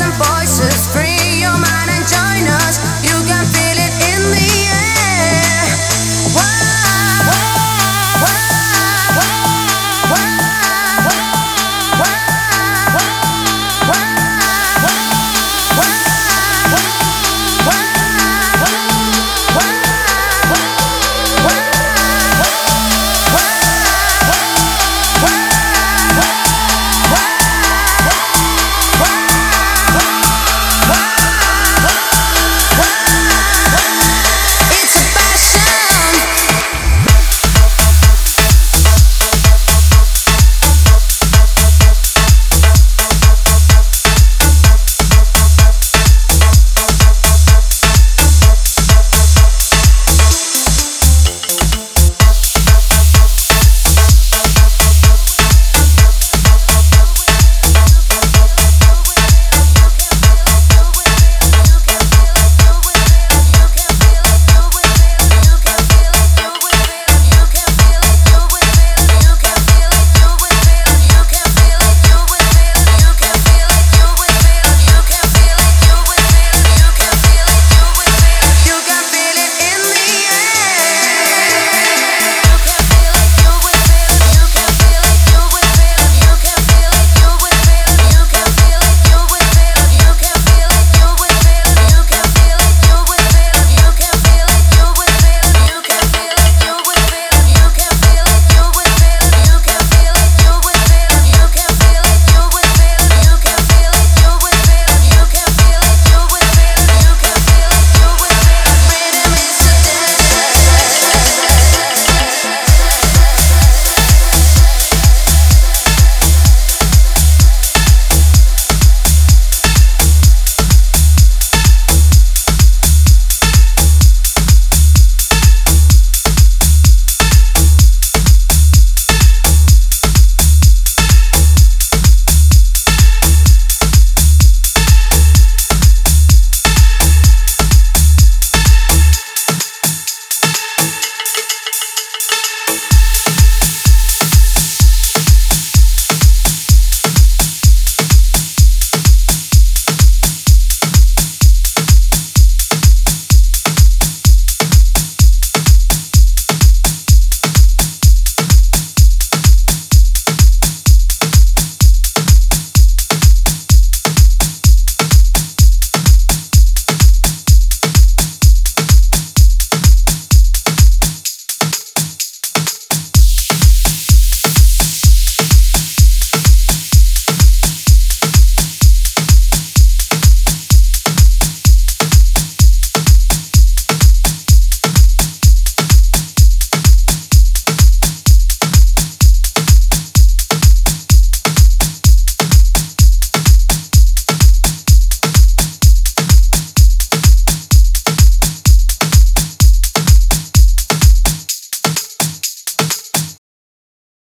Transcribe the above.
and voices scream.